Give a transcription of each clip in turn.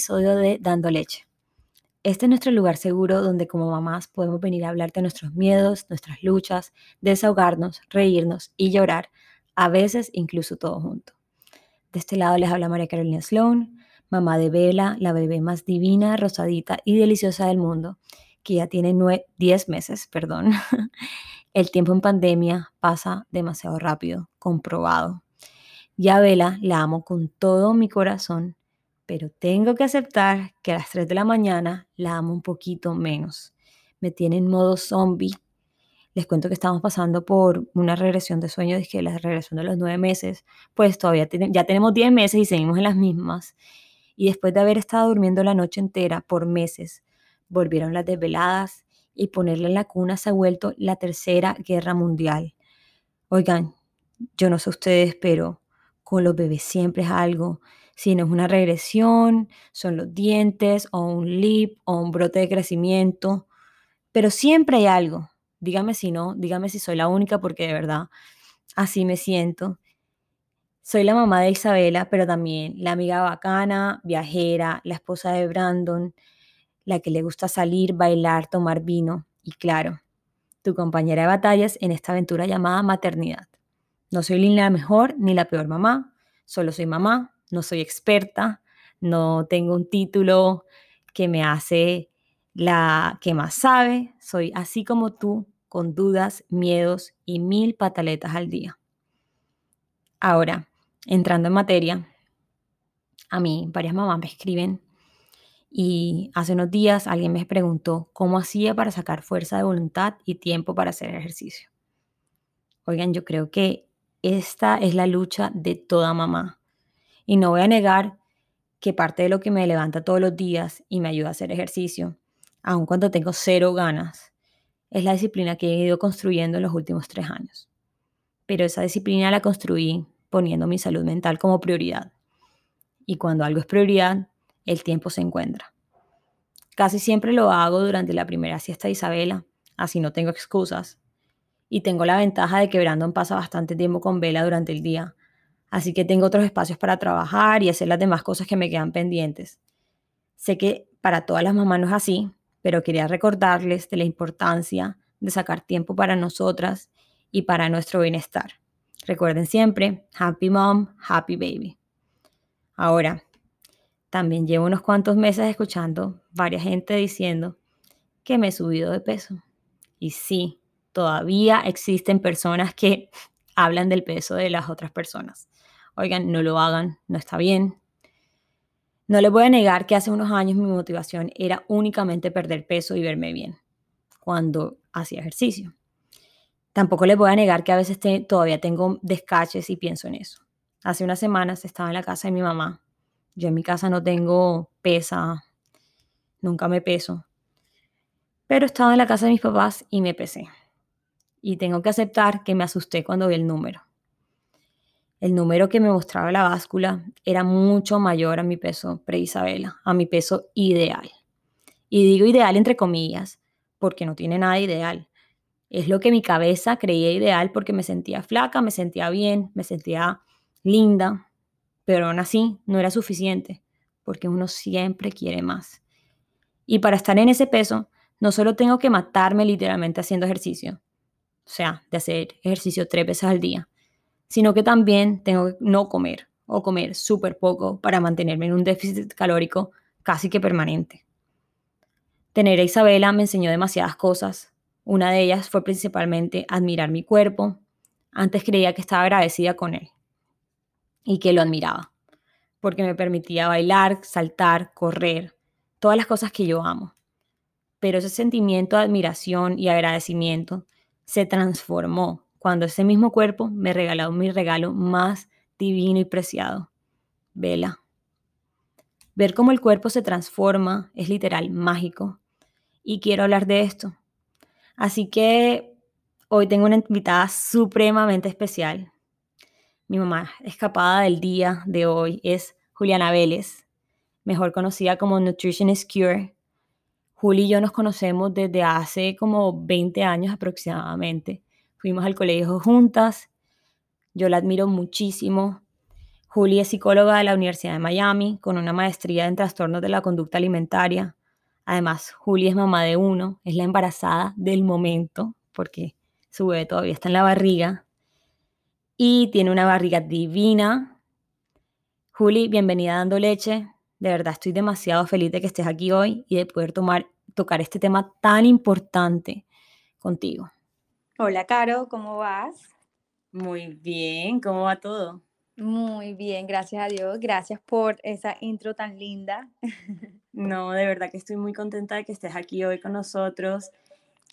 episodio de Dando Leche. Este es nuestro lugar seguro donde como mamás podemos venir a hablar de nuestros miedos, nuestras luchas, desahogarnos, reírnos y llorar, a veces incluso todo junto. De este lado les habla María Carolina Sloan, mamá de Bella, la bebé más divina, rosadita y deliciosa del mundo, que ya tiene 10 meses, perdón. El tiempo en pandemia pasa demasiado rápido, comprobado. Ya a Vela la amo con todo mi corazón, pero tengo que aceptar que a las 3 de la mañana la amo un poquito menos. Me tiene en modo zombie. Les cuento que estamos pasando por una regresión de sueño, que la regresión de los nueve meses, pues todavía ya tenemos 10 meses y seguimos en las mismas. Y después de haber estado durmiendo la noche entera por meses, volvieron las desveladas y ponerle en la cuna se ha vuelto la tercera guerra mundial. Oigan, yo no sé ustedes, pero con los bebés siempre es algo. Si no es una regresión, son los dientes o un lip o un brote de crecimiento, pero siempre hay algo. Dígame si no, dígame si soy la única porque de verdad así me siento. Soy la mamá de Isabela, pero también la amiga bacana, viajera, la esposa de Brandon, la que le gusta salir, bailar, tomar vino y claro, tu compañera de batallas en esta aventura llamada maternidad. No soy ni la mejor ni la peor mamá, solo soy mamá, no soy experta, no tengo un título que me hace la que más sabe, soy así como tú, con dudas, miedos y mil pataletas al día. Ahora, entrando en materia, a mí varias mamás me escriben y hace unos días alguien me preguntó cómo hacía para sacar fuerza de voluntad y tiempo para hacer ejercicio. Oigan, yo creo que esta es la lucha de toda mamá. Y no voy a negar que parte de lo que me levanta todos los días y me ayuda a hacer ejercicio, aun cuando tengo cero ganas, es la disciplina que he ido construyendo en los últimos tres años. Pero esa disciplina la construí poniendo mi salud mental como prioridad. Y cuando algo es prioridad, el tiempo se encuentra. Casi siempre lo hago durante la primera siesta de Isabela, así no tengo excusas, y tengo la ventaja de que Brandon pasa bastante tiempo con Vela durante el día, así que tengo otros espacios para trabajar y hacer las demás cosas que me quedan pendientes. Sé que para todas las mamás no es así, pero quería recordarles de la importancia de sacar tiempo para nosotras y para nuestro bienestar. Recuerden siempre, happy mom, happy baby. Ahora, también llevo unos cuantos meses escuchando varias gente diciendo que me he subido de peso. Y sí, todavía existen personas que hablan del peso de las otras personas. Oigan, no lo hagan, no está bien. No les voy a negar que hace unos años mi motivación era únicamente perder peso y verme bien cuando hacía ejercicio. Tampoco les voy a negar que a veces todavía tengo descaches y pienso en eso. Hace unas semanas estaba en la casa de mi mamá. Yo en mi casa no tengo pesa, nunca me peso. Pero estaba en la casa de mis papás y me pesé y tengo que aceptar que me asusté cuando vi el número. El número que me mostraba la báscula era mucho mayor a mi peso pre-Isabela, a mi peso ideal. Y digo ideal entre comillas, porque no tiene nada ideal. Es lo que mi cabeza creía ideal porque me sentía flaca, me sentía bien, me sentía linda, pero aún así no era suficiente, porque uno siempre quiere más. Y para estar en ese peso, no solo tengo que matarme literalmente haciendo ejercicio, o sea, de hacer ejercicio tres veces al día, sino que también tengo que no comer o comer súper poco para mantenerme en un déficit calórico casi que permanente. Tener a Isabela me enseñó demasiadas cosas. Una de ellas fue principalmente admirar mi cuerpo. Antes creía que estaba agradecida con él y que lo admiraba, porque me permitía bailar, saltar, correr, todas las cosas que yo amo. Pero ese sentimiento de admiración y agradecimiento se transformó cuando ese mismo cuerpo me regaló mi regalo más divino y preciado, Vela. Ver cómo el cuerpo se transforma es literal mágico y quiero hablar de esto. Así que hoy tengo una invitada supremamente especial. Mi mamá escapada del día de hoy es Juliana Vélez, mejor conocida como Nutritionist Cure Juli y yo nos conocemos desde hace como 20 años aproximadamente. Fuimos al colegio juntas, yo la admiro muchísimo. Juli es psicóloga de la Universidad de Miami con una maestría en trastornos de la conducta alimentaria. Además, Juli es mamá de uno, es la embarazada del momento porque su bebé todavía está en la barriga y tiene una barriga divina. Juli, bienvenida Dando Leche. De verdad estoy demasiado feliz de que estés aquí hoy y de poder tomar, tocar este tema tan importante contigo. Hola, Caro, ¿cómo vas? Muy bien, ¿cómo va todo? Muy bien, gracias a Dios. Gracias por esa intro tan linda. No, de verdad que estoy muy contenta de que estés aquí hoy con nosotros.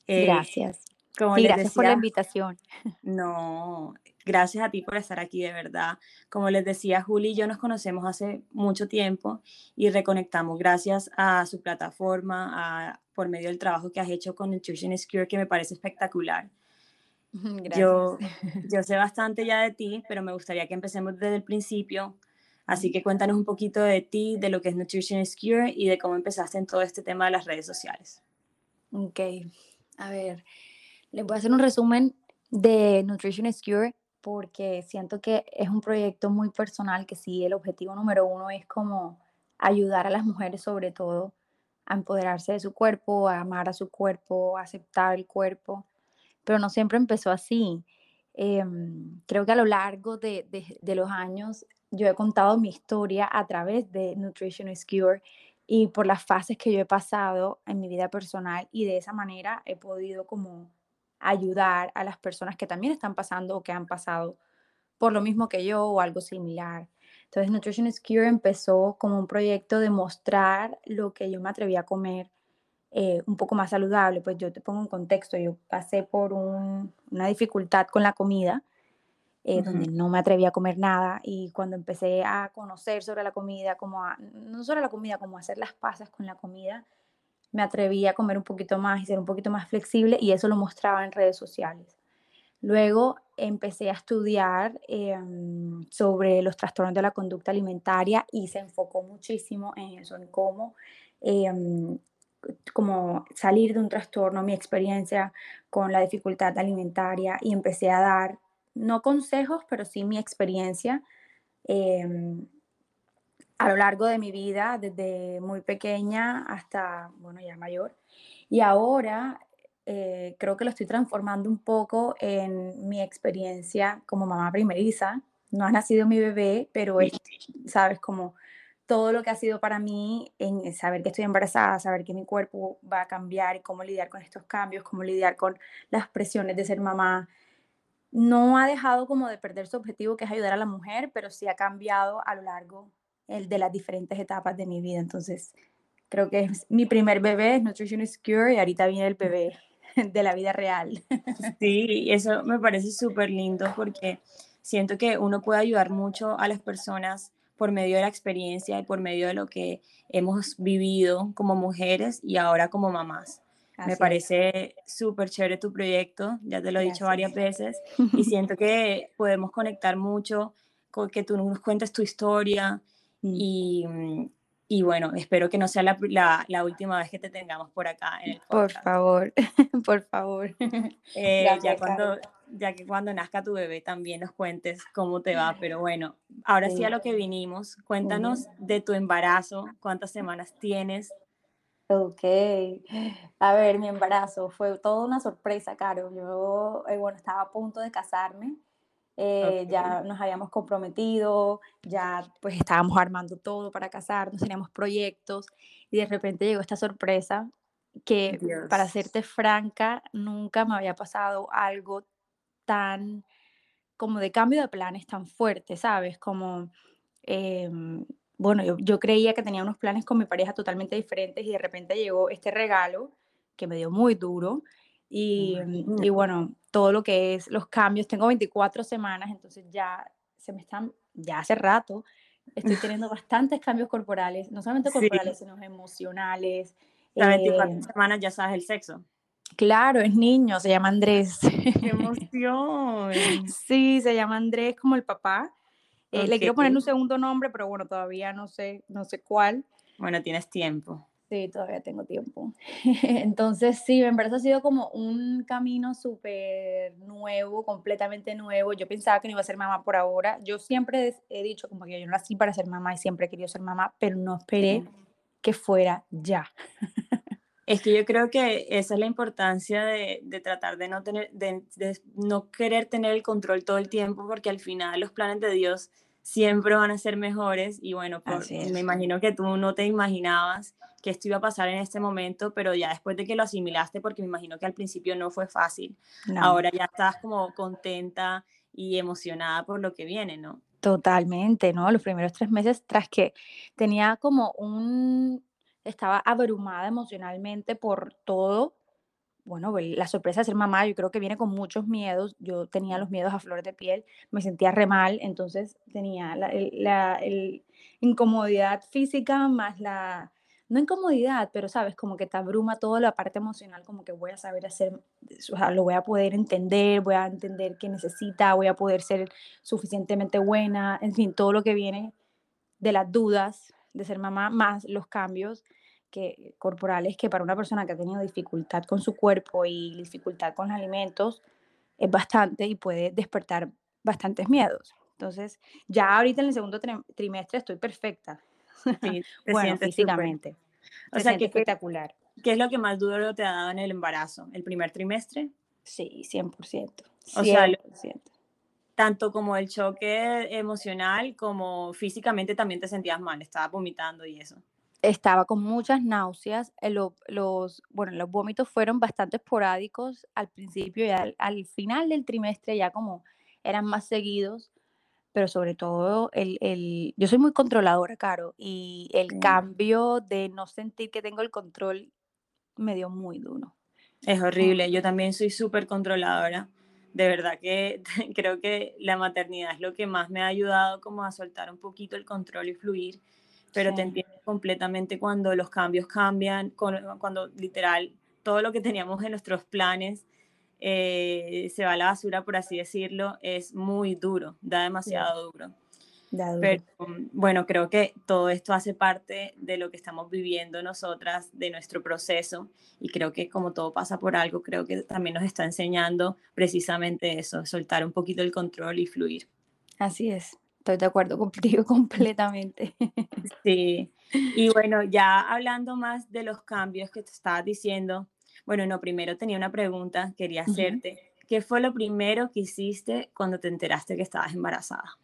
Eh, gracias. gracias por la invitación. No, gracias a ti por estar aquí, de verdad. Como les decía, Juli y yo nos conocemos hace mucho tiempo y reconectamos gracias a su plataforma, por medio del trabajo que has hecho con Nutrition Cure, que me parece espectacular. Yo, yo sé bastante ya de ti, pero me gustaría que empecemos desde el principio. Así que cuéntanos un poquito de ti, de lo que es Nutrition is Cure y de cómo empezaste en todo este tema de las redes sociales. Ok, a ver, les voy a hacer un resumen de Nutrition is Cure porque siento que es un proyecto muy personal que sí, el objetivo número uno es como ayudar a las mujeres sobre todo a empoderarse de su cuerpo, a amar a su cuerpo, a aceptar el cuerpo pero no siempre empezó así. Em, creo que a lo largo de, de, los años yo he contado mi historia a través de Nutrition is Cure y por las fases que yo he pasado en mi vida personal y de esa manera he podido como ayudar a las personas que también están pasando o que han pasado por lo mismo que yo o algo similar. Entonces Nutrition is Cure empezó como un proyecto de mostrar lo que yo me atreví a comer eh, un poco más saludable. Pues yo te pongo un contexto, yo pasé por una dificultad con la comida, eh, donde no me atrevía a comer nada y cuando empecé a conocer sobre la comida, como no sobre la comida, como hacer las pasas con la comida, me atreví a comer un poquito más y ser un poquito más flexible y eso lo mostraba en redes sociales. Luego empecé a estudiar em, sobre los trastornos de la conducta alimentaria y se enfocó muchísimo en eso, en cómo em, como salir de un trastorno, mi experiencia con la dificultad alimentaria y empecé a dar, no consejos, pero sí mi experiencia em, a lo largo de mi vida, desde muy pequeña hasta, bueno, ya mayor. Y ahora eh, creo que lo estoy transformando un poco en mi experiencia como mamá primeriza. No ha nacido mi bebé, pero es, sabes, como todo lo que ha sido para mí en saber que estoy embarazada, saber que mi cuerpo va a cambiar y cómo lidiar con estos cambios, cómo lidiar con las presiones de ser mamá, no ha dejado como de perder su objetivo que es ayudar a la mujer, pero sí ha cambiado a lo largo de las diferentes etapas de mi vida. Entonces, creo que es mi primer bebé, Nutrition is Cure, y ahorita viene el bebé de la vida real. Sí, eso me parece súper lindo porque siento que uno puede ayudar mucho a las personas por medio de la experiencia y por medio de lo que hemos vivido como mujeres y ahora como mamás. Me parece súper chévere tu proyecto, ya te lo he dicho varias veces, y siento que podemos conectar mucho con que tú nos cuentes tu historia mm. y, y, bueno, espero que no sea la, la, última vez que te tengamos por acá. En el por favor, por favor. Eh, ya cuando, ya que cuando nazca tu bebé también nos cuentes cómo te va, pero bueno, ahora sí, a lo que vinimos, cuéntanos de tu embarazo, cuántas semanas tienes. Ok, a ver, mi embarazo fue toda una sorpresa, Caro. Yo, eh, bueno, estaba a punto de casarme, eh, ya nos habíamos comprometido, ya pues estábamos armando todo para casarnos, teníamos proyectos y de repente llegó esta sorpresa que, para serte franca, nunca me había pasado algo tan, como de cambio de planes tan fuerte, ¿sabes? Como, em, bueno, yo, creía que tenía unos planes con mi pareja totalmente diferentes y de repente llegó este regalo que me dio muy duro. Y, y, bueno, todo lo que es los cambios, tengo 24 semanas, entonces ya se me están, ya hace rato, estoy teniendo bastantes cambios corporales, no solamente corporales, sino emocionales. La 24 em, semanas ya sabes el sexo. Claro, es niño, se llama Andrés. ¡Qué emoción! sí, se llama Andrés como el papá. Eh, le quiero poner un segundo nombre, pero bueno, todavía no sé, no sé cuál. Bueno, tienes tiempo. Sí, todavía tengo tiempo. Entonces, sí, en verdad ha sido como un camino súper nuevo, completamente nuevo. Yo pensaba que no iba a ser mamá por ahora. Yo siempre he dicho como que yo no nací para ser mamá y siempre he querido ser mamá, pero no esperé que fuera ya. Es que yo creo que esa es la importancia de, de tratar de no, tener, de, de no querer tener el control todo el tiempo, porque al final los planes de Dios siempre van a ser mejores y bueno, me imagino que tú no te imaginabas que esto iba a pasar en este momento, pero ya después de que lo asimilaste, porque me imagino que al principio no fue fácil, ahora ya estás como contenta y emocionada por lo que viene, ¿no? Totalmente, ¿no? Los primeros tres meses tras que tenía como un, estaba abrumada emocionalmente por todo, bueno, la sorpresa de ser mamá, yo creo que viene con muchos miedos. Yo tenía los miedos a flor de piel, me sentía re mal, entonces tenía la, la incomodidad física más la, no incomodidad, pero sabes, como que te abruma toda la parte emocional, como que voy a saber hacer, o sea, lo voy a poder entender, voy a entender qué necesita, voy a poder ser suficientemente buena, en fin, todo lo que viene de las dudas de ser mamá, más los cambios que, corporales que para una persona que ha tenido dificultad con su cuerpo y dificultad con los alimentos es bastante y puede despertar bastantes miedos. Entonces, ya ahorita en el segundo trimestre estoy perfecta. Sí, bueno, físicamente. O sea, que espectacular. ¿Qué es lo que más duro te ha dado en el embarazo? ¿El primer trimestre? Sí, 100%. O sea, tanto como el choque emocional como físicamente también te sentías mal, estabas vomitando y eso estaba con muchas náuseas. Eh, los, bueno, los vómitos fueron bastante esporádicos al principio y al, final del trimestre ya como eran más seguidos, pero sobre todo el, yo soy muy controladora, Caro, y el cambio de no sentir que tengo el control me dio muy duro. Es horrible, yo también soy súper controladora. De verdad que creo que la maternidad es lo que más me ha ayudado como a soltar un poquito el control y fluir pero te entiendo completamente cuando los cambios cambian, cuando literal todo lo que teníamos en nuestros planes eh, se va a la basura, por así decirlo, es muy duro, da demasiado duro. Pero bueno, creo que todo esto hace parte de lo que estamos viviendo nosotras, de nuestro proceso, y creo que como todo pasa por algo, creo que también nos está enseñando precisamente eso, soltar un poquito el control y fluir. Así es, Estoy de acuerdo contigo completamente. Sí, y bueno, ya hablando más de los cambios que te estabas diciendo, bueno, no, primero tenía una pregunta, quería hacerte. ¿Qué fue lo primero que hiciste cuando te enteraste que estabas embarazada?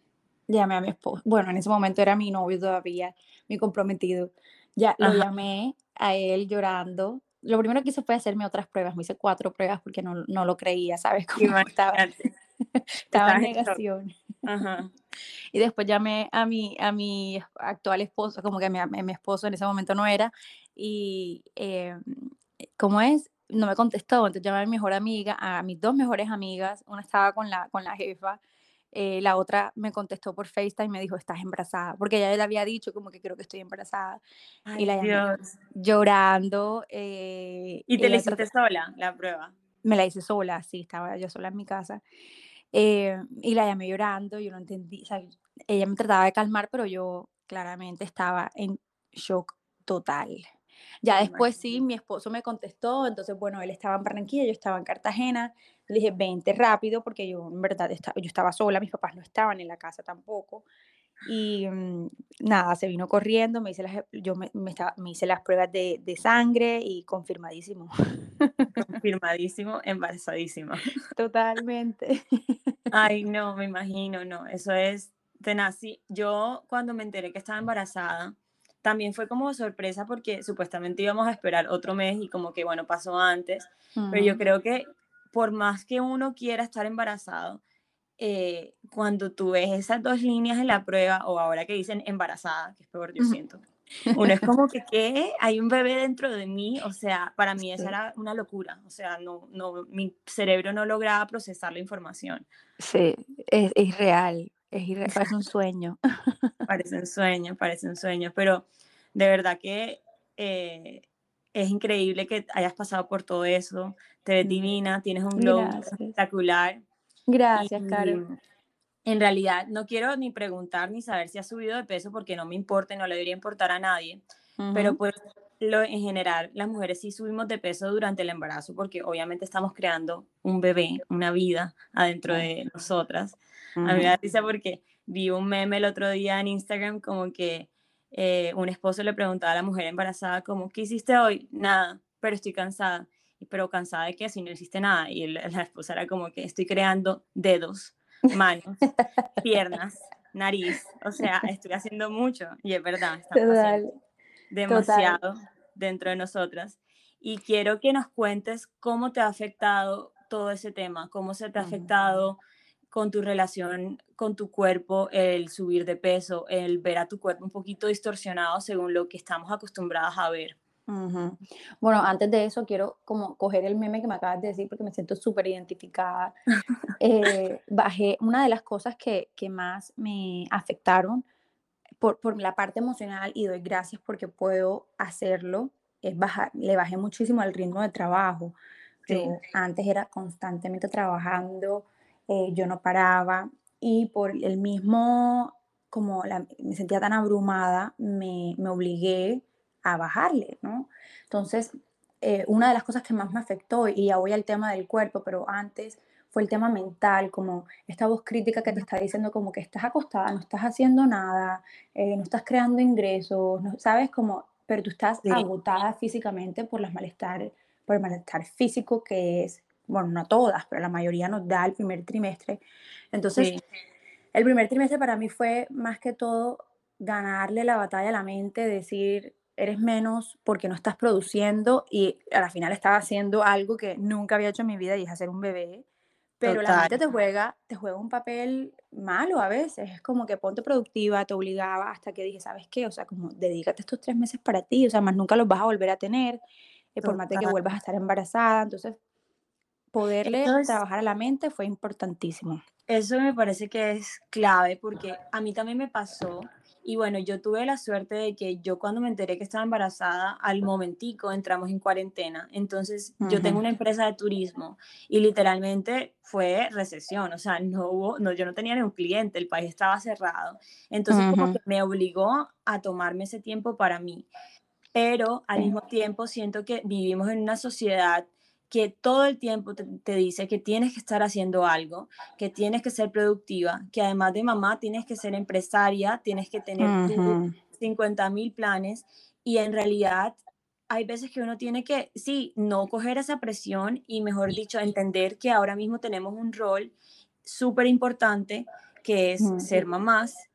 Llamé a mi esposo, bueno, en ese momento era mi novio todavía, mi comprometido. Ya lo llamé a él llorando. Lo primero que hice fue hacerme otras pruebas, me hice cuatro pruebas porque no, no lo creía, ¿sabes? Cómo estaba, estaba en negación. Ajá. Y después llamé a mi, a mi actual esposo, como que mi, mi esposo en ese momento no era, y eh, ¿cómo es? No me contestó, entonces llamé a mi mejor amiga, a mis dos mejores amigas, una estaba con la, con la jefa, eh, la otra me contestó por FaceTime y me dijo, estás embarazada, porque ella le había dicho como que creo que estoy embarazada. y la llamé llorando. Eh, ¿Y te la hiciste sola la prueba? Me la hice sola, sí, estaba yo sola en mi casa. Eh, y la llamé llorando, yo no entendí, o sea, ella me trataba de calmar, pero yo claramente estaba en shock total. Ya después sí, mi esposo me contestó, entonces bueno, él estaba en Barranquilla, yo estaba en Cartagena, le dije, vente rápido, porque yo en verdad estaba, yo estaba sola, mis papás no estaban en la casa tampoco, y mm, nada, se vino corriendo, me hice las, yo me, estaba, me hice las pruebas de, de, sangre y confirmadísimo. Confirmadísimo, embarazadísimo. Totalmente. Ay, no, me imagino, no, eso es tenaz. yo cuando me enteré que estaba embarazada, también fue como sorpresa porque supuestamente íbamos a esperar otro mes y como que, bueno, pasó antes, pero yo creo que por más que uno quiera estar embarazado, eh, cuando tú ves esas dos líneas en la prueba, o ahora que dicen embarazada, que es peor, yo siento, uno es como que, ¿qué? Hay un bebé dentro de mí, o sea, para mí esa era una locura, o sea, no, no, mi cerebro no lograba procesar la información. Sí, es, es real, es parece un sueño. Parece un sueño, parece un sueño, pero de verdad que eh, es increíble que hayas pasado por todo eso, te ves divina, tienes un glow espectacular. Gracias, Karen. En realidad, no quiero ni preguntar ni saber si has subido de peso porque no me importa no le debería importar a nadie. Pero pues lo, en general, las mujeres sí subimos de peso durante el embarazo porque obviamente estamos creando un bebé, una vida adentro de nosotras. A mí me da risa porque vi un meme el otro día en Instagram como que eh, un esposo le preguntaba a la mujer embarazada como, ¿qué hiciste hoy? Nada, pero estoy cansada. Pero cansada de qué, si no hiciste nada. Y la esposa era como que estoy creando dedos, manos, piernas, nariz. O sea, estoy haciendo mucho. Y es verdad, estamos demasiado dentro de nosotras. Y quiero que nos cuentes cómo te ha afectado todo ese tema, cómo se te ha afectado con tu relación con tu cuerpo, el subir de peso, el ver a tu cuerpo un poquito distorsionado según lo que estamos acostumbradas a ver. Bueno, antes de eso quiero como coger el meme que me acabas de decir porque me siento súper identificada. Eh, bajé una de las cosas que, que más me afectaron por, por, la parte emocional y doy gracias porque puedo hacerlo, es bajar, le bajé muchísimo el ritmo de trabajo. Yo antes era constantemente trabajando, eh, yo no paraba y por el mismo, como me sentía tan abrumada, me, me obligué a bajarle, ¿no? Entonces, eh, una de las cosas que más me afectó, y ya voy al tema del cuerpo, pero antes fue el tema mental, como esta voz crítica que te está diciendo como que estás acostada, no estás haciendo nada, eh, no estás creando ingresos, no, ¿sabes? Como, pero tú estás agotada físicamente por, las malestar, por el malestar físico que es bueno, no todas, pero la mayoría nos da el primer trimestre. Entonces, el primer trimestre para mí fue más que todo ganarle la batalla a la mente, decir, eres menos porque no estás produciendo y a la final estaba haciendo algo que nunca había hecho en mi vida y es hacer un bebé. Pero la mente te juega, te juega un papel malo a veces. Es como que ponte productiva, te obligaba hasta que dije, ¿sabes qué? O sea, como dedícate estos tres meses para ti, o sea, más nunca los vas a volver a tener, eh, por más de que vuelvas a estar embarazada. Entonces, poderle trabajar a la mente fue importantísimo. Eso me parece que es clave porque a mí también me pasó y bueno, yo tuve la suerte de que yo cuando me enteré que estaba embarazada, al momentico entramos en cuarentena. Entonces, yo tengo una empresa de turismo y literalmente fue recesión, o sea, no hubo, no, yo no tenía ni un cliente, el país estaba cerrado. Entonces, como que me obligó a tomarme ese tiempo para mí. Pero al mismo tiempo siento que vivimos en una sociedad que todo el tiempo te, dice que tienes que estar haciendo algo, que tienes que ser productiva, que además de mamá tienes que ser empresaria, tienes que tener 50 mil planes y en realidad hay veces que uno tiene que, sí, no coger esa presión y mejor dicho, entender que ahora mismo tenemos un rol súper importante que es ser mamás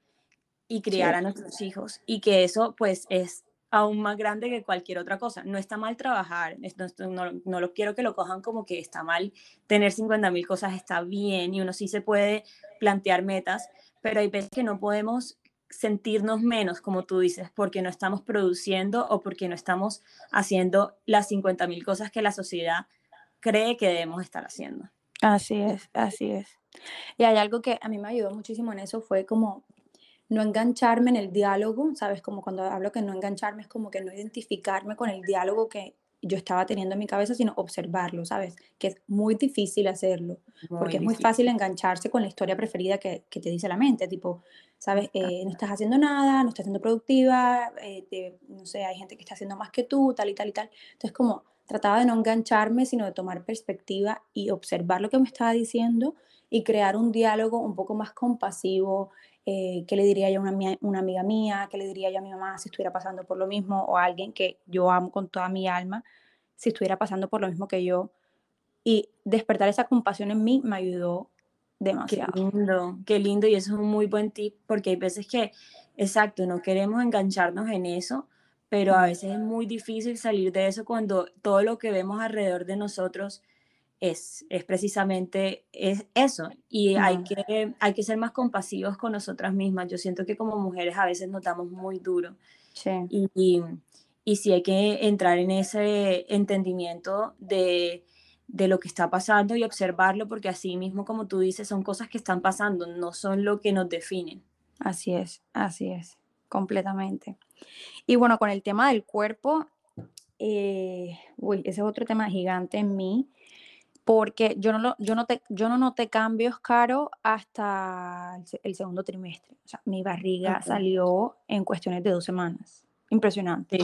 y criar a nuestros hijos y que eso pues es aún más grande que cualquier otra cosa. No está mal trabajar, no, no, lo quiero que lo cojan como que está mal tener 50 mil cosas, está bien y uno sí se puede plantear metas, pero hay veces que no podemos sentirnos menos, como tú dices, porque no estamos produciendo o porque no estamos haciendo las 50 mil cosas que la sociedad cree que debemos estar haciendo. Así es, así es. Y hay algo que a mí me ayudó muchísimo en eso, fue como no engancharme en el diálogo, ¿sabes? Como cuando hablo que no engancharme es como que no identificarme con el diálogo que yo estaba teniendo en mi cabeza, sino observarlo, ¿sabes? Que es muy difícil hacerlo, porque es muy fácil engancharse con la historia preferida que, que te dice la mente, tipo, ¿sabes? Eh, no estás haciendo nada, no estás siendo productiva, eh, no sé, hay gente que está haciendo más que tú, tal y tal y tal. Entonces, como trataba de no engancharme, sino de tomar perspectiva y observar lo que me estaba diciendo y crear un diálogo un poco más compasivo, eh, qué le diría yo a una, una, amiga mía, qué le diría yo a mi mamá si estuviera pasando por lo mismo, o a alguien que yo amo con toda mi alma, si estuviera pasando por lo mismo que yo. Y despertar esa compasión en mí me ayudó demasiado. Qué lindo, qué lindo, y eso es un muy buen tip, porque hay veces que, exacto, no queremos engancharnos en eso, pero a veces es muy difícil salir de eso cuando todo lo que vemos alrededor de nosotros es, es precisamente es eso. Y hay, que, hay que ser más compasivos con nosotras mismas. Yo siento que como mujeres a veces nos damos muy duro. Sí. Y, y, y sí hay que entrar en ese entendimiento de, de lo que está pasando y observarlo, porque así mismo, como tú dices, son cosas que están pasando, no son lo que nos definen. Así es, así es, completamente. Y bueno, con el tema del cuerpo, eh, uy, ese es otro tema gigante en mí porque yo no, lo, yo no, te, yo no noté cambios, Caro, hasta el, segundo trimestre. O sea, mi barriga salió en cuestiones de dos semanas. impresionante.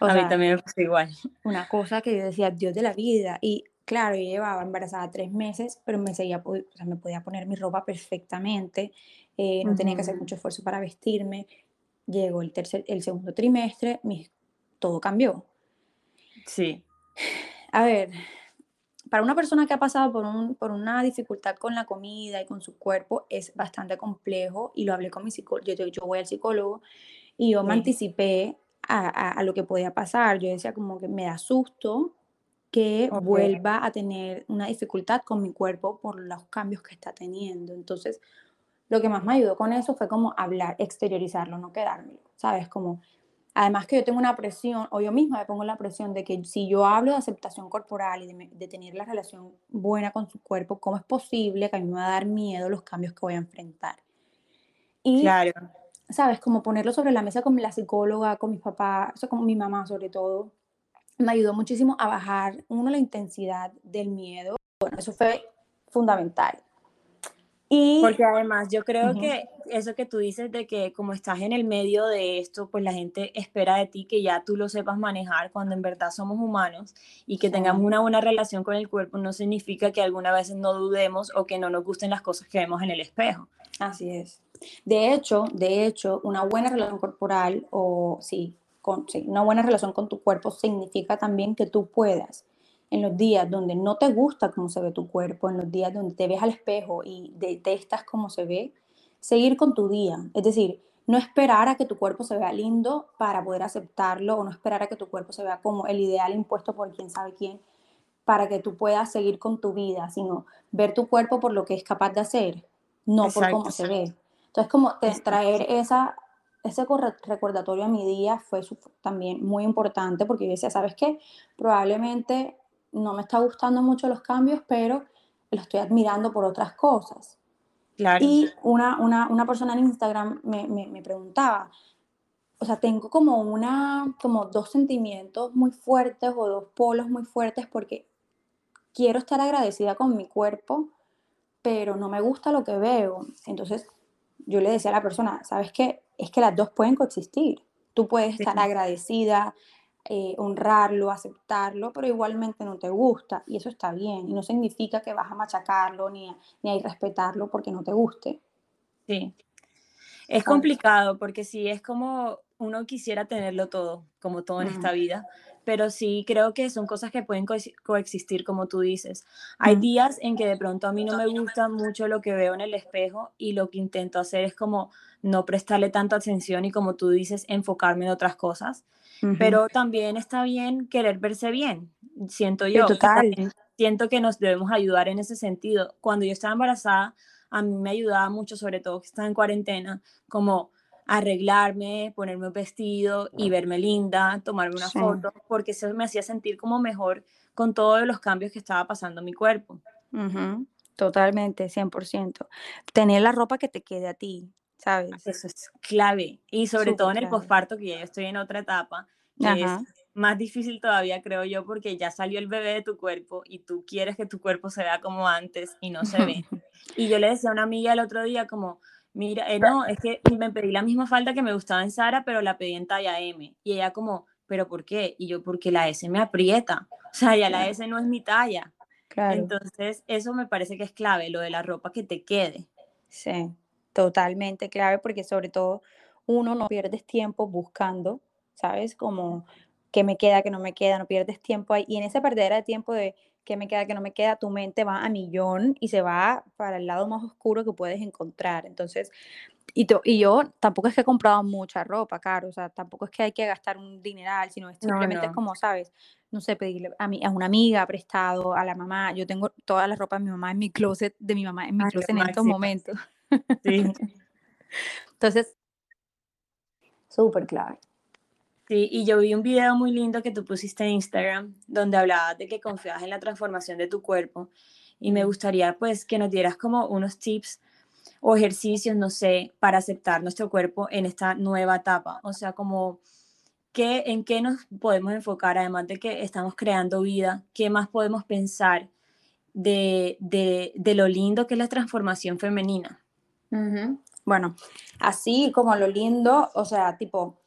a mí también me igual. Una cosa que yo decía, Dios de la vida. Y claro, yo llevaba embarazada tres meses, pero me seguía, o sea, me podía poner mi ropa perfectamente, eh, no tenía que hacer mucho esfuerzo para vestirme. Llegó el, tercer, el segundo trimestre, mi, todo cambió. Sí. A ver, para una persona que ha pasado por, un, por una dificultad con la comida y con su cuerpo es bastante complejo y lo hablé con mi psicólogo, yo, yo voy al psicólogo y yo me anticipé a, a, lo que podía pasar. Yo decía como que me da susto que vuelva a tener una dificultad con mi cuerpo por los cambios que está teniendo. Entonces, lo que más me ayudó con eso fue como hablar, exteriorizarlo, no quedármelo, ¿sabes? Como Además que yo tengo una presión, o yo misma me pongo la presión de que si yo hablo de aceptación corporal y de, tener la relación buena con su cuerpo, ¿cómo es posible que a mí me va a dar miedo los cambios que voy a enfrentar? Y, claro. ¿sabes? Como ponerlo sobre la mesa con la psicóloga, con mis papás, o sea, con mi mamá sobre todo, me ayudó muchísimo a bajar, uno, la intensidad del miedo. Bueno, eso fue fundamental. Y, Porque además yo creo que eso que tú dices de que como estás en el medio de esto, pues la gente espera de ti que ya tú lo sepas manejar cuando en verdad somos humanos y que tengamos una buena relación con el cuerpo no significa que alguna vez no dudemos o que no nos gusten las cosas que vemos en el espejo. Así es. De hecho, de hecho, una buena relación corporal o sí, con, sí, una buena relación con tu cuerpo significa también que tú puedas en los días donde no te gusta cómo se ve tu cuerpo, en los días donde te ves al espejo y detestas cómo se ve, seguir con tu día. Es decir, no esperar a que tu cuerpo se vea lindo para poder aceptarlo o no esperar a que tu cuerpo se vea como el ideal impuesto por quién sabe quién para que tú puedas seguir con tu vida, sino ver tu cuerpo por lo que es capaz de hacer, no por cómo se ve. Entonces, como traer esa, ese recordatorio a mi día fue también muy importante porque yo decía, ¿sabes qué? Probablemente no me está gustando mucho los cambios, pero lo estoy admirando por otras cosas. Y una, una, una, persona en Instagram me, me, me, preguntaba, o sea, tengo como, una, como dos sentimientos muy fuertes o dos polos muy fuertes porque quiero estar agradecida con mi cuerpo, pero no me gusta lo que veo. Entonces yo le decía a la persona, ¿sabes qué? Es que las dos pueden coexistir. Tú puedes estar agradecida, eh, honrarlo, aceptarlo, pero igualmente no te gusta y eso está bien y no significa que vas a machacarlo ni a, ni a irrespetarlo porque no te guste. Sí, es complicado porque sí, es como uno quisiera tenerlo todo, como todo en esta vida, pero sí creo que son cosas que pueden coexistir, como tú dices. Hay días en que de pronto a mí no me gusta mucho lo que veo en el espejo y lo que intento hacer es como no prestarle tanta atención y como tú dices, enfocarme en otras cosas pero también está bien querer verse bien, siento yo. Siento que nos debemos ayudar en ese sentido. Cuando yo estaba embarazada, a mí me ayudaba mucho, sobre todo que estaba en cuarentena, como arreglarme, ponerme un vestido y verme linda, tomarme una foto, porque eso me hacía sentir como mejor con todos los cambios que estaba pasando en mi cuerpo. Totalmente, 100%. Tener la ropa que te quede a ti, ¿sabes? Eso es clave. Y sobre todo en el posparto, que ya estoy en otra etapa, que es más difícil todavía, creo yo, porque ya salió el bebé de tu cuerpo y tú quieres que tu cuerpo se vea como antes y no se ve. y yo le decía a una amiga el otro día como, mira, eh, no, es que me pedí la misma falda que me gustaba en Sara, pero la pedí en talla M. Y ella como, ¿pero por qué? Y yo, porque la S me aprieta. O sea, ya la S no es mi talla. Entonces, eso me parece que es clave, lo de la ropa que te quede. Sí. Totalmente clave porque sobre todo uno no pierdes tiempo buscando, ¿sabes? Como qué me queda, qué no me queda, no pierdes tiempo ahí. Y en esa perdera de tiempo de qué me queda, qué no me queda, tu mente va a millón y se va para el lado más oscuro que puedes encontrar. Entonces, y, y yo tampoco es que he comprado mucha ropa, caro, o sea, tampoco es que hay que gastar un dineral, sino simplemente es como, ¿sabes? No sé, pedirle a, mi, a una amiga prestado, a la mamá. Yo tengo toda la ropa de mi mamá en mi closet, de mi mamá en mi closet en estos momentos. Sí. Entonces, súper clave. Sí, y yo vi un video muy lindo que tú pusiste en Instagram donde hablabas de que confiabas en la transformación de tu cuerpo y me gustaría pues que nos dieras como unos tips o ejercicios, no sé, para aceptar nuestro cuerpo en esta nueva etapa. O sea, como ¿qué, en qué nos podemos enfocar, además de que estamos creando vida, qué más podemos pensar de, de, de lo lindo que es la transformación femenina. Bueno, así como lo lindo, o sea, tipo,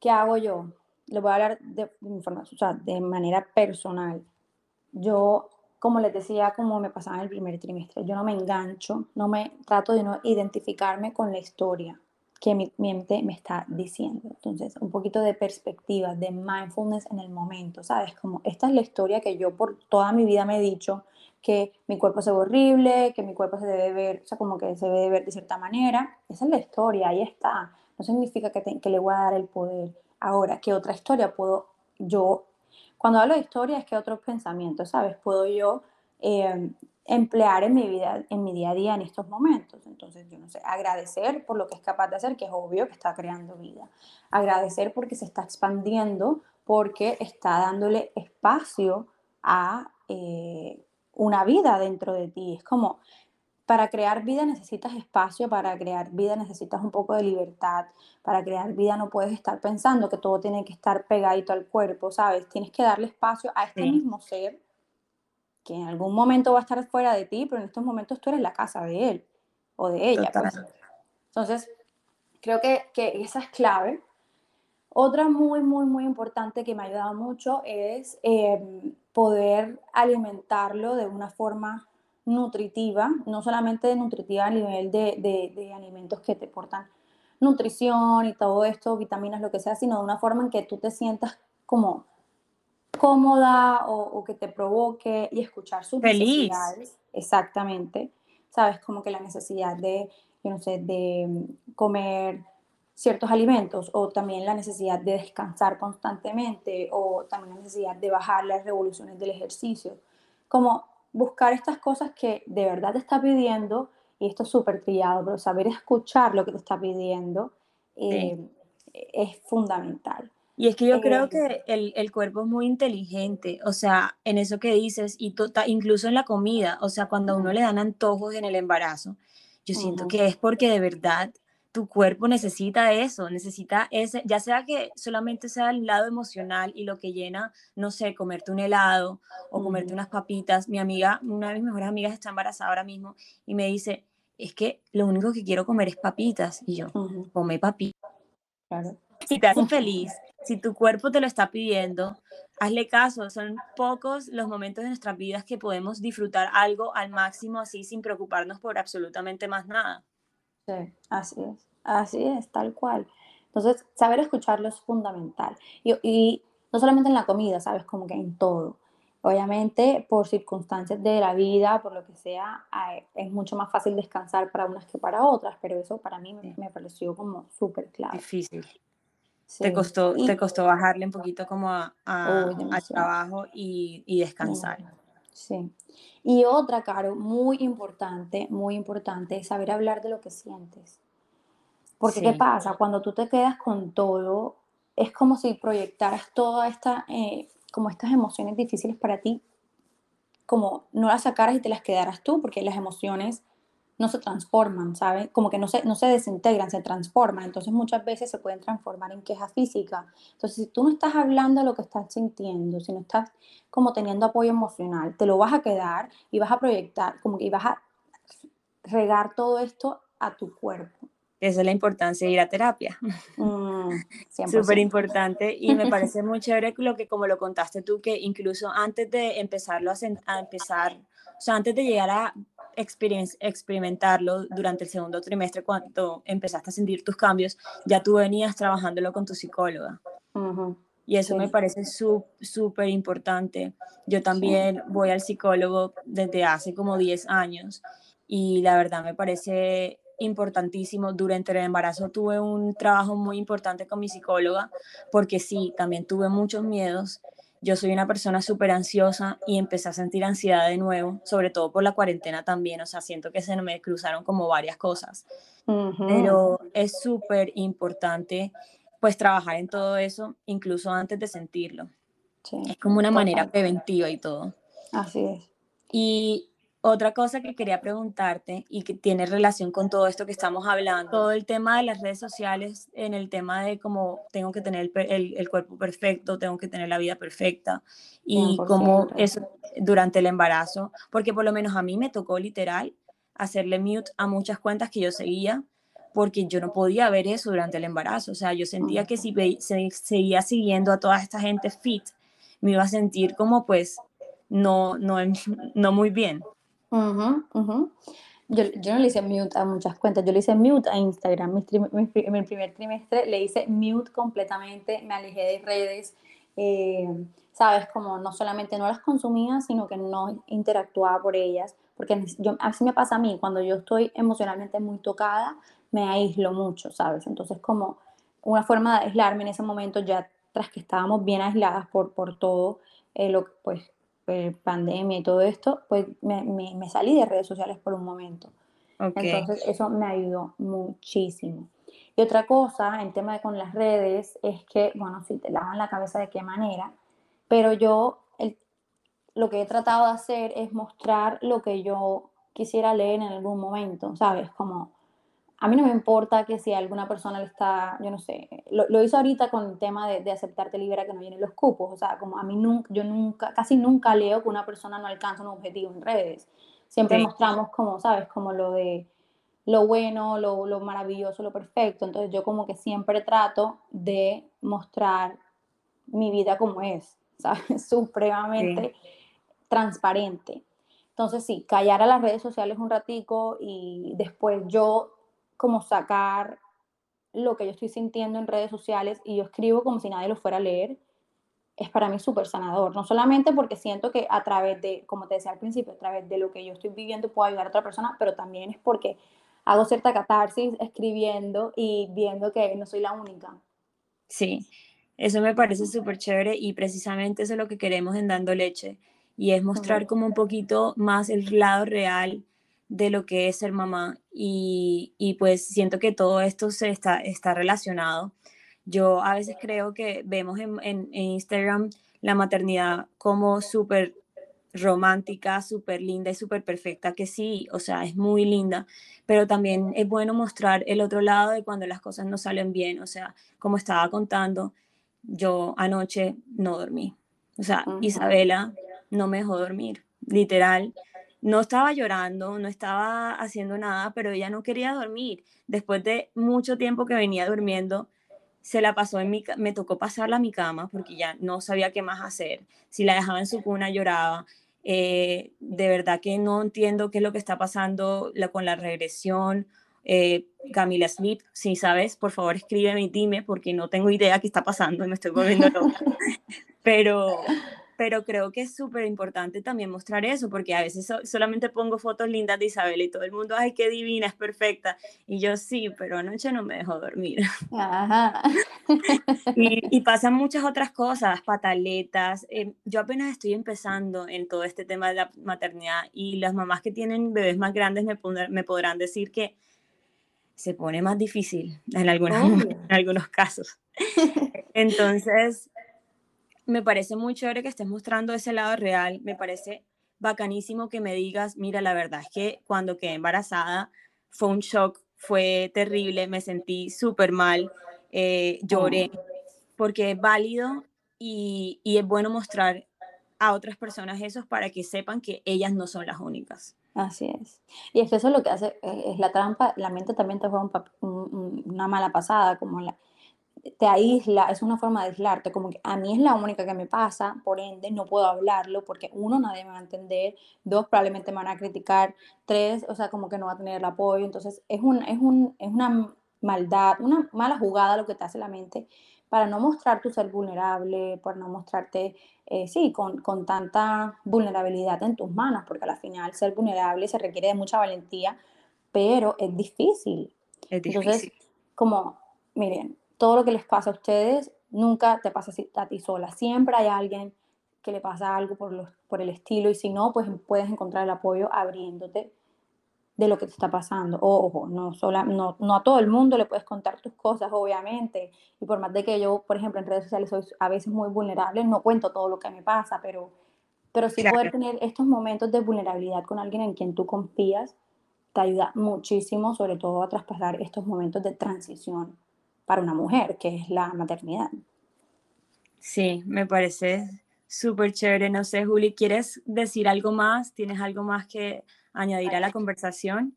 ¿qué hago yo? Le voy a hablar de, o sea, de manera personal. Yo, como les decía, como me pasaba en el primer trimestre, yo no me engancho, no me trato de no identificarme con la historia que mi mente me está diciendo. Entonces, un poquito de perspectiva, de mindfulness en el momento, ¿sabes? Como esta es la historia que yo por toda mi vida me he dicho, que mi cuerpo se ve horrible, que mi cuerpo se debe ver, o sea, como que se debe ver de cierta manera. Esa es la historia, ahí está. No significa que, que le voy a dar el poder. Ahora, ¿qué otra historia puedo yo? Cuando hablo de historia es que otros pensamientos, ¿sabes? Puedo yo eh, emplear en mi vida, en mi día a día en estos momentos. Entonces, yo no sé, agradecer por lo que es capaz de hacer, que es obvio que está creando vida. Agradecer porque se está expandiendo, porque está dándole espacio a eh, una vida dentro de ti. Es como, para crear vida necesitas espacio, para crear vida necesitas un poco de libertad, para crear vida no puedes estar pensando que todo tiene que estar pegadito al cuerpo, ¿sabes? Tienes que darle espacio a este mismo ser que en algún momento va a estar fuera de ti, pero en estos momentos tú eres la casa de él o de ella. Pues. Entonces, creo que, que, esa es clave. Otra muy, muy, muy importante que me ha ayudado mucho es em, poder alimentarlo de una forma nutritiva, no solamente nutritiva a nivel de, de, de alimentos que te portan nutrición y todo esto, vitaminas, lo que sea, sino de una forma en que tú te sientas como cómoda o, que te provoque y escuchar sus Feliz. necesidades. Exactamente. Sabes, como que la necesidad de, yo no sé, de comer ciertos alimentos o también la necesidad de descansar constantemente o también la necesidad de bajar las revoluciones del ejercicio. Como buscar estas cosas que de verdad te está pidiendo, y esto es súper trillado, pero saber escuchar lo que te está pidiendo eh, es fundamental. Y es que yo creo eh, que el, el, cuerpo es muy inteligente, o sea, en eso que dices, y incluso en la comida, o sea, cuando a uno le dan antojos en el embarazo, yo siento que es porque de verdad tu cuerpo necesita eso, necesita ese, ya sea que solamente sea el lado emocional y lo que llena, no sé, comerte un helado o comerte unas papitas. Mi amiga, una de mis mejores amigas está embarazada ahora mismo y me dice, es que lo único que quiero comer es papitas. Y yo, come papitas. Claro. Si te feliz, si tu cuerpo te lo está pidiendo, hazle caso. Son pocos los momentos de nuestras vidas que podemos disfrutar algo al máximo así sin preocuparnos por absolutamente más nada. Sí, así es, así es, tal cual. Entonces, saber escucharlo es fundamental. Y, y no solamente en la comida, sabes, como que en todo. Obviamente, por circunstancias de la vida, por lo que sea, es mucho más fácil descansar para unas que para otras, pero eso para mí me, me pareció como súper claro. Difícil te, costó, te costó bajarle un poquito como a, al trabajo y, y descansar. Sí. Y otra, Caro, muy importante, muy importante, es saber hablar de lo que sientes. Porque, ¿qué pasa? Cuando tú te quedas con todo, es como si proyectaras todas esta, eh, como estas emociones difíciles para ti, como no las sacaras y te las quedaras tú, porque las emociones no se transforman, ¿sabes? Como que no se, no se desintegran, se transforman. Entonces muchas veces se pueden transformar en queja física. Entonces si tú no estás hablando de lo que estás sintiendo, si no estás como teniendo apoyo emocional, te lo vas a quedar y vas a proyectar, como que vas a regar todo esto a tu cuerpo. Esa es la importancia de ir a terapia. Mm, Súper importante y me parece muy chévere lo que como lo contaste tú, que incluso antes de empezarlo a, a empezar, o sea, antes de llegar a experimentarlo durante el segundo trimestre, cuando empezaste a sentir tus cambios, ya tú venías trabajándolo con tu psicóloga. Y eso me parece súper importante. Yo también voy al psicólogo desde hace como 10 años y la verdad me parece importantísimo. Durante el embarazo tuve un trabajo muy importante con mi psicóloga porque sí, también tuve muchos miedos yo soy una persona súper ansiosa y empecé a sentir ansiedad de nuevo, sobre todo por la cuarentena también, o sea, siento que se me cruzaron como varias cosas, pero es súper importante pues trabajar en todo eso, incluso antes de sentirlo. es como una manera preventiva y todo. Así es. Y otra cosa que quería preguntarte y que tiene relación con todo esto que estamos hablando, todo el tema de las redes sociales, en el tema de cómo tengo que tener el, el, cuerpo perfecto, tengo que tener la vida perfecta y cómo eso durante el embarazo, porque por lo menos a mí me tocó literal hacerle mute a muchas cuentas que yo seguía porque yo no podía ver eso durante el embarazo. O sea, yo sentía que si se, seguía siguiendo a toda esta gente fit, me iba a sentir como pues no, no, no muy bien. Yo, yo, no le hice mute a muchas cuentas, yo le hice mute a Instagram. Mi, mi, primer trimestre le hice mute completamente, me alejé de redes, eh, sabes, como no solamente no las consumía, sino que no interactuaba por ellas, porque yo, así me pasa a mí, cuando yo estoy emocionalmente muy tocada, me aíslo mucho, ¿sabes? Entonces como una forma de aislarme en ese momento, ya tras que estábamos bien aisladas por, por todo, eh, lo, pues eh, pandemia y todo esto, pues me, me, salí de redes sociales por un momento. Entonces eso me ayudó muchísimo. Y otra cosa, en tema de con las redes, es que, bueno, si te lavan la cabeza de qué manera, pero yo el, lo que he tratado de hacer es mostrar lo que yo quisiera leer en algún momento, ¿sabes? Como a mí no me importa que si alguna persona le está, yo no sé, lo, lo hizo ahorita con el tema de, de, aceptarte libera que no vienen los cupos, o sea, como a mí nunca, yo nunca, casi nunca leo que una persona no alcanza un objetivo en redes. Siempre mostramos como, ¿sabes? Como lo de lo bueno, lo, lo, maravilloso, lo perfecto. Entonces yo como que siempre trato de mostrar mi vida como es, ¿sabes? Supremamente transparente. Entonces sí, callar a las redes sociales un ratico y después yo como sacar lo que yo estoy sintiendo en redes sociales y yo escribo como si nadie lo fuera a leer, es para mí súper sanador. No solamente porque siento que a través de, como te decía al principio, a través de lo que yo estoy viviendo puedo ayudar a otra persona, pero también es porque hago cierta catarsis escribiendo y viendo que no soy la única. Sí, eso me parece súper chévere y precisamente eso es lo que queremos en Dando Leche y es mostrar como un poquito más el lado real de lo que es ser mamá y, y, pues siento que todo esto se está, está relacionado. Yo a veces creo que vemos en, en, Instagram la maternidad como súper romántica, súper linda y súper perfecta, que sí, o sea, es muy linda, pero también es bueno mostrar el otro lado de cuando las cosas no salen bien, o sea, como estaba contando, yo anoche no dormí, o sea, Isabela no me dejó dormir, literal, no estaba llorando, no estaba haciendo nada, pero ella no quería dormir. Después de mucho tiempo que venía durmiendo, se la pasó en mi me tocó pasarla a mi cama porque ya no sabía qué más hacer. Si la dejaba en su cuna lloraba. Eh, de verdad que no entiendo qué es lo que está pasando con la regresión. Eh, Camila Smith, si sabes, por favor escríbeme y dime porque no tengo idea qué está pasando y me estoy volviendo loca. Pero, pero creo que es súper importante también mostrar eso, porque a veces solamente pongo fotos lindas de Isabel y todo el mundo, ay, qué divina, es perfecta. Y yo sí, pero anoche no me dejó dormir. Ajá. y, pasan muchas otras cosas, pataletas. Eh, yo apenas estoy empezando en todo este tema de la maternidad y las mamás que tienen bebés más grandes me, me podrán decir que se pone más difícil en, algunos, en algunos casos. Entonces, me parece muy chévere que estés mostrando ese lado real, me parece bacanísimo que me digas, mira, la verdad es que cuando quedé embarazada fue un shock, fue terrible, me sentí súper mal, eh, lloré, porque es válido y, y, es bueno mostrar a otras personas eso para que sepan que ellas no son las únicas. Así es. Y es que eso es lo que hace, es la trampa, la mente también te juega una mala pasada, como la, te aísla, es una forma de aislarte, como que a mí es la única que me pasa, por ende no puedo hablarlo porque uno, nadie me va a entender, dos, probablemente me van a criticar, tres, o sea, como que no va a tener el apoyo, entonces es, un, es, un, es una maldad, una mala jugada lo que te hace la mente para no mostrar tu ser vulnerable, para no mostrarte, eh, sí, con, con, tanta vulnerabilidad en tus manos, porque al final ser vulnerable se requiere de mucha valentía, pero es difícil. Es difícil. Entonces, como, miren, todo lo que les pasa a ustedes nunca te pasa a ti sola. Siempre hay alguien que le pasa algo por, los, por el estilo y si no, pues puedes encontrar el apoyo abriéndote de lo que te está pasando. ojo, no, sola, no, no a todo el mundo le puedes contar tus cosas, obviamente. Y por más de que yo, por ejemplo, en redes sociales soy a veces muy vulnerable, no cuento todo lo que me pasa, pero, pero sí poder tener estos momentos de vulnerabilidad con alguien en quien tú confías te ayuda muchísimo, sobre todo a traspasar estos momentos de transición para una mujer, que es la maternidad. Sí, me parece súper chévere. No sé, Juli, ¿quieres decir algo más? ¿Tienes algo más que añadir a la conversación?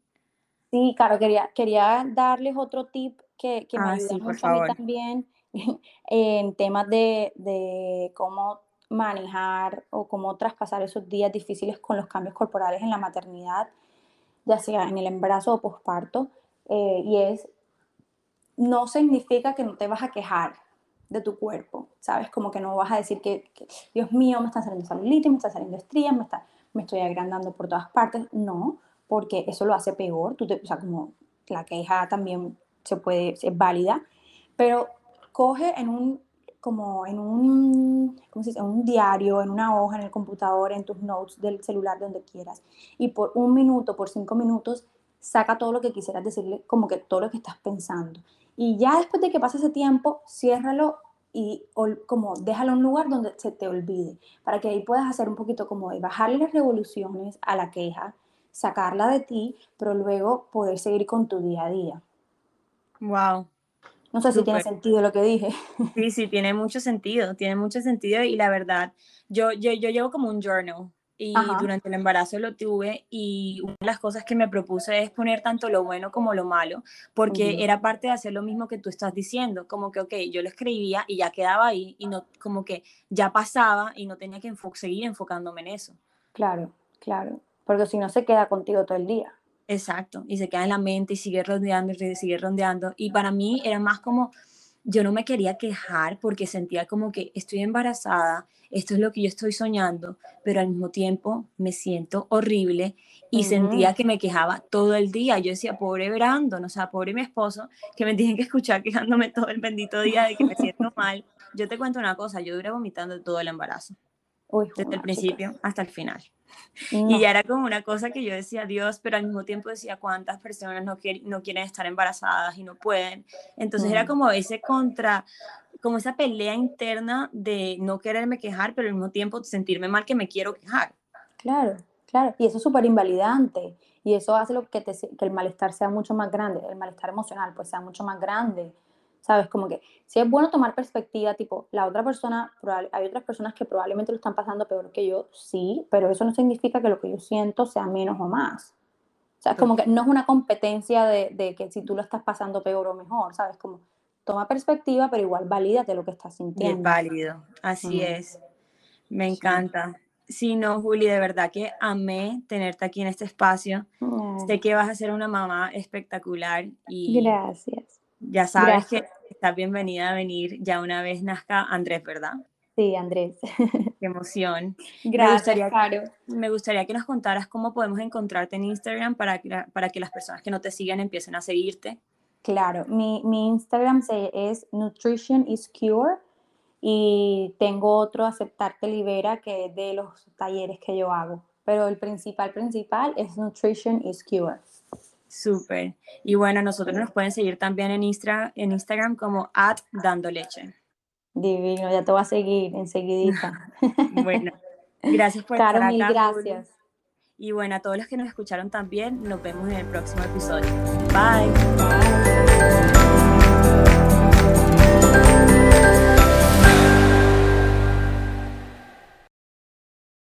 Sí, claro, quería, quería darles otro tip que, que me Ah, sí, por mucho a mí también en temas de, de cómo manejar o cómo traspasar esos días difíciles con los cambios corporales en la maternidad, ya sea en el embarazo o posparto, eh, y es, no significa que no te vas a quejar de tu cuerpo, ¿sabes? Como que no vas a decir que, Dios mío, me están saliendo celulitis, me están saliendo estrías, me, está, me estoy agrandando por todas partes, no, porque eso lo hace peor, tú te, o sea, como la queja también se puede, es válida, pero coge en un, como en un, ¿cómo se dice? En un diario, en una hoja, en el computador, en tus notes del celular, donde quieras, y por un minuto, por cinco minutos, saca todo lo que quisieras decirle, como que todo lo que estás pensando. Y ya después de que pase ese tiempo, ciérralo y como déjalo en un lugar donde se te olvide, para que ahí puedas hacer un poquito como de bajarle las revoluciones a la queja, sacarla de ti, pero luego poder seguir con tu día a día. Wow. No sé si tiene sentido lo que dije. Sí, sí, tiene mucho sentido, tiene mucho sentido y la verdad, yo, yo, yo llevo como un journal y Ajá. durante el embarazo lo tuve y una de las cosas que me propuse es poner tanto lo bueno como lo malo, porque uh -huh. era parte de hacer lo mismo que tú estás diciendo, como que, ok, yo lo escribía y ya quedaba ahí y no, como que ya pasaba y no tenía que enfo seguir enfocándome en eso. Claro, claro, porque si no se queda contigo todo el día. Exacto, y se queda en la mente y sigue rondeando y sigue rondeando. Y para mí era más como, yo no me quería quejar porque sentía como que estoy embarazada, esto es lo que yo estoy soñando, pero al mismo tiempo me siento horrible y uh -huh. sentía que me quejaba todo el día. Yo decía, pobre Brandon, o sea, pobre mi esposo, que me tienen que escuchar quejándome todo el bendito día de que me siento mal. Yo te cuento una cosa, yo duré vomitando todo el embarazo. Uy, desde el principio hasta el final. No. Y ya era como una cosa que yo decía, Dios, pero al mismo tiempo decía, ¿cuántas personas no, quieren, no quieren estar embarazadas y no pueden? Entonces Mm. era como ese contra, como esa pelea interna de no quererme quejar, pero al mismo tiempo sentirme mal que me quiero quejar. Claro, claro. Y eso es súper invalidante. Y eso hace lo que, te, que el malestar sea mucho más grande, el malestar emocional pues sea mucho más grande. ¿Sabes? Como que si es bueno tomar perspectiva, tipo, la otra persona, hay otras personas que probablemente lo están pasando peor que yo, sí, pero eso no significa que lo que yo siento sea menos o más. O sea, es como que no es una competencia de, de que si tú lo estás pasando peor o mejor, ¿sabes? Como toma perspectiva, pero igual valídate lo que estás sintiendo. Es válido, así es. Me encanta. Sí, no, Juli, de verdad que amé tenerte aquí en este espacio. Sé que vas a ser una mamá espectacular y Gracias. Ya sabes Gracias. que estás bienvenida a venir ya una vez nazca Andrés, ¿verdad? Sí, Andrés. Qué emoción. Gracias, gustaría- Caro. Me gustaría que nos contaras cómo podemos encontrarte en Instagram para que, para que las personas que no te sigan empiecen a seguirte. Claro, mi, mi Instagram se, es Nutrition is Cure y tengo otro, Aceptar que Libera, que es de los talleres que yo hago. Pero el principal, principal es Nutrition is Cure. Súper. Y bueno, nosotros nos pueden seguir también en, Instra, en Instagram como at dando leche. Divino, ya te voy a seguir enseguidita. Bueno, gracias por Caro, estar mil acá. Juli. gracias. Y bueno, a todos los que nos escucharon también, nos vemos en el próximo episodio. Bye.